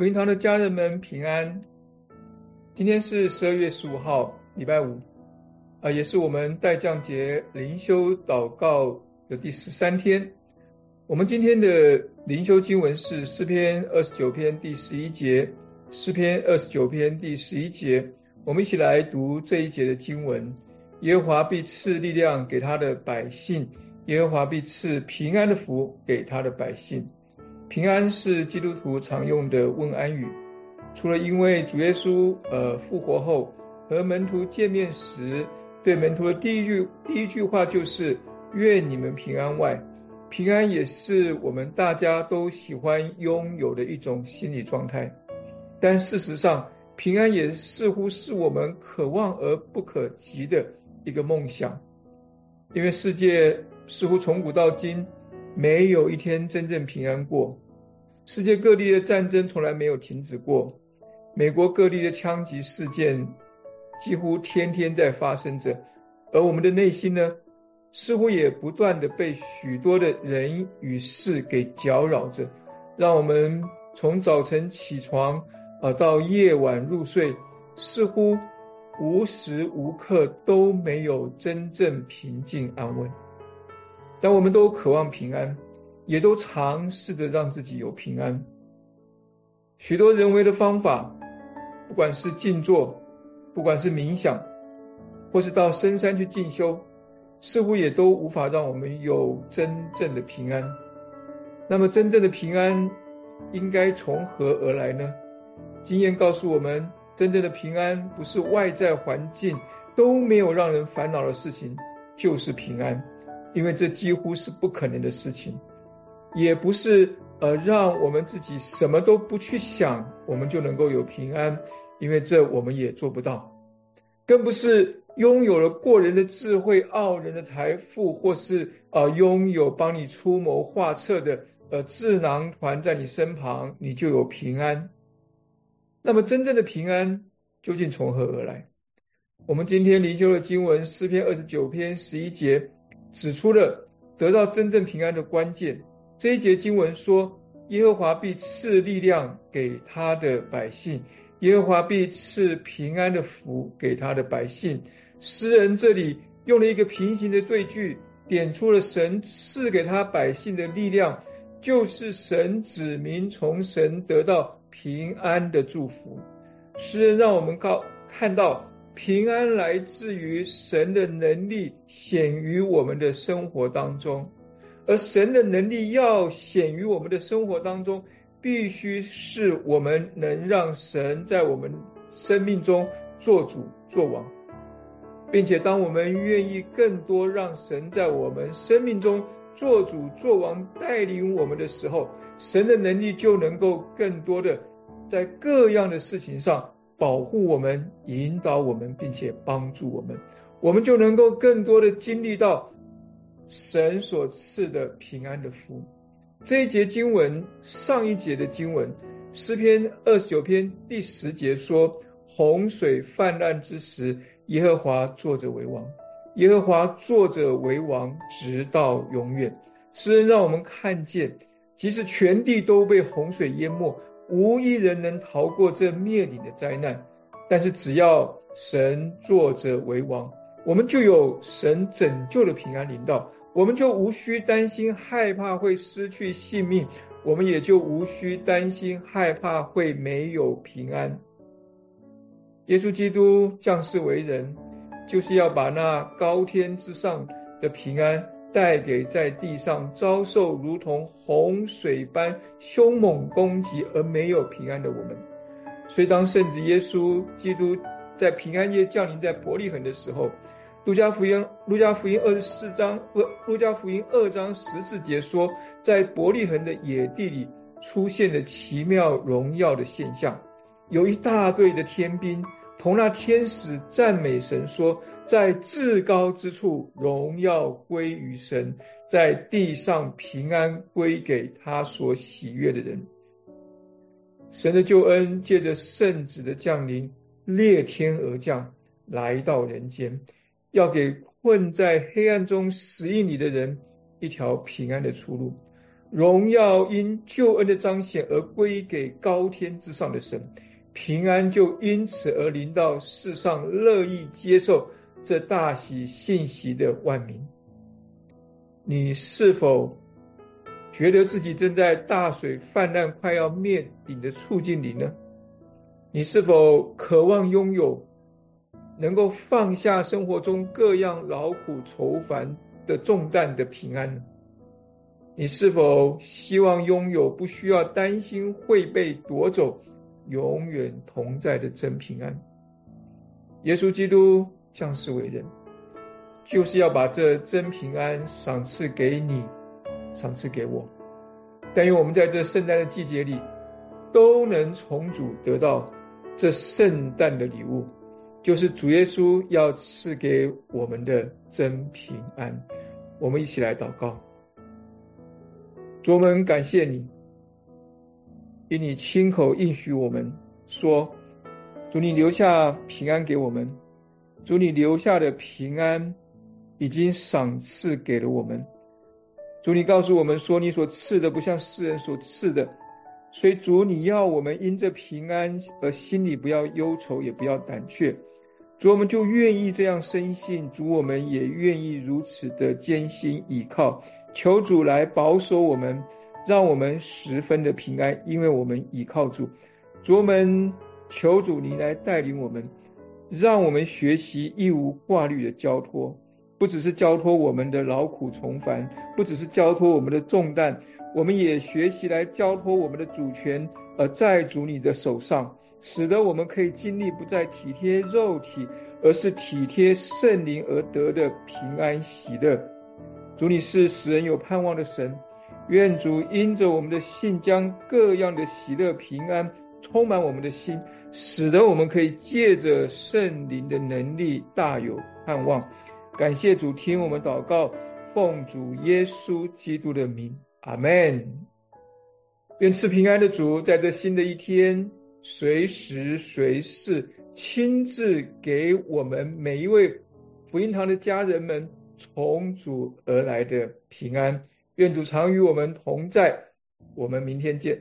福音堂的家人们平安。今天是十二月十五号，礼拜五，啊，也是我们代降节灵修祷告的第十三天。我们今天的灵修经文是诗篇二十九篇第十一节，诗篇二十九篇第十一节。我们一起来读这一节的经文：耶和华必赐力量给他的百姓，耶和华必赐平安的福给他的百姓。平安是基督徒常用的问安语，除了因为主耶稣呃复活后和门徒见面时对门徒的第一句第一句话就是愿你们平安外，平安也是我们大家都喜欢拥有的一种心理状态。但事实上，平安也似乎是我们可望而不可及的一个梦想，因为世界似乎从古到今。没有一天真正平安过，世界各地的战争从来没有停止过，美国各地的枪击事件几乎天天在发生着，而我们的内心呢，似乎也不断的被许多的人与事给搅扰着，让我们从早晨起床啊到夜晚入睡，似乎无时无刻都没有真正平静安稳。但我们都渴望平安，也都尝试着让自己有平安。许多人为的方法，不管是静坐，不管是冥想，或是到深山去进修，似乎也都无法让我们有真正的平安。那么，真正的平安应该从何而来呢？经验告诉我们，真正的平安不是外在环境都没有让人烦恼的事情，就是平安。因为这几乎是不可能的事情，也不是呃让我们自己什么都不去想，我们就能够有平安，因为这我们也做不到，更不是拥有了过人的智慧、傲人的财富，或是呃拥有帮你出谋划策的呃智囊团在你身旁，你就有平安。那么真正的平安究竟从何而来？我们今天灵修的经文诗篇二十九篇十一节。指出了得到真正平安的关键。这一节经文说：“耶和华必赐力量给他的百姓，耶和华必赐平安的福给他的百姓。”诗人这里用了一个平行的对句，点出了神赐给他百姓的力量，就是神指明从神得到平安的祝福。诗人让我们告看到。平安来自于神的能力显于我们的生活当中，而神的能力要显于我们的生活当中，必须是我们能让神在我们生命中做主做王，并且当我们愿意更多让神在我们生命中做主做王带领我们的时候，神的能力就能够更多的在各样的事情上。保护我们，引导我们，并且帮助我们，我们就能够更多的经历到神所赐的平安的福。这一节经文，上一节的经文，诗篇二十九篇第十节说：“洪水泛滥之时，耶和华坐着为王，耶和华坐着为王，直到永远。”诗人让我们看见，即使全地都被洪水淹没。无一人能逃过这灭顶的灾难，但是只要神坐着为王，我们就有神拯救的平安临到，我们就无需担心害怕会失去性命，我们也就无需担心害怕会没有平安。耶稣基督降世为人，就是要把那高天之上的平安。带给在地上遭受如同洪水般凶猛攻击而没有平安的我们，所以当圣子耶稣基督在平安夜降临在伯利恒的时候，路加福音路加福音二十四章不路加福音二章十四节说，在伯利恒的野地里出现了奇妙荣耀的现象，有一大队的天兵。同那天使赞美神说：“在至高之处，荣耀归于神；在地上，平安归给他所喜悦的人。”神的救恩借着圣子的降临，裂天而降，来到人间，要给困在黑暗中死印里的人一条平安的出路。荣耀因救恩的彰显而归给高天之上的神，平安就因此而临到世上乐意接受这大喜信息的万民。你是否觉得自己正在大水泛滥、快要灭顶的处境里呢？你是否渴望拥有能够放下生活中各样劳苦愁烦的重担的平安？你是否希望拥有不需要担心会被夺走、永远同在的真平安？耶稣基督降世为人。就是要把这真平安赏赐给你，赏赐给我。但愿我们在这圣诞的季节里，都能从主得到这圣诞的礼物，就是主耶稣要赐给我们的真平安。我们一起来祷告，主，我们感谢你，因你亲口应许我们说，主你留下平安给我们，主你留下的平安。已经赏赐给了我们，主，你告诉我们说，你所赐的不像世人所赐的，所以主，你要我们因着平安而心里不要忧愁，也不要胆怯。主，我们就愿意这样深信，主，我们也愿意如此的艰辛倚靠，求主来保守我们，让我们十分的平安，因为我们倚靠主。主，我们求主你来带领我们，让我们学习一无挂虑的交托。不只是交托我们的劳苦重烦，不只是交托我们的重担，我们也学习来交托我们的主权，而在主你的手上，使得我们可以经历不再体贴肉体，而是体贴圣灵而得的平安喜乐。主你是使人有盼望的神，愿主因着我们的信，将各样的喜乐平安充满我们的心，使得我们可以借着圣灵的能力大有盼望。感谢主，听我们祷告，奉主耶稣基督的名，阿门。愿赐平安的主，在这新的一天，随时随事亲自给我们每一位福音堂的家人们从主而来的平安。愿主常与我们同在，我们明天见。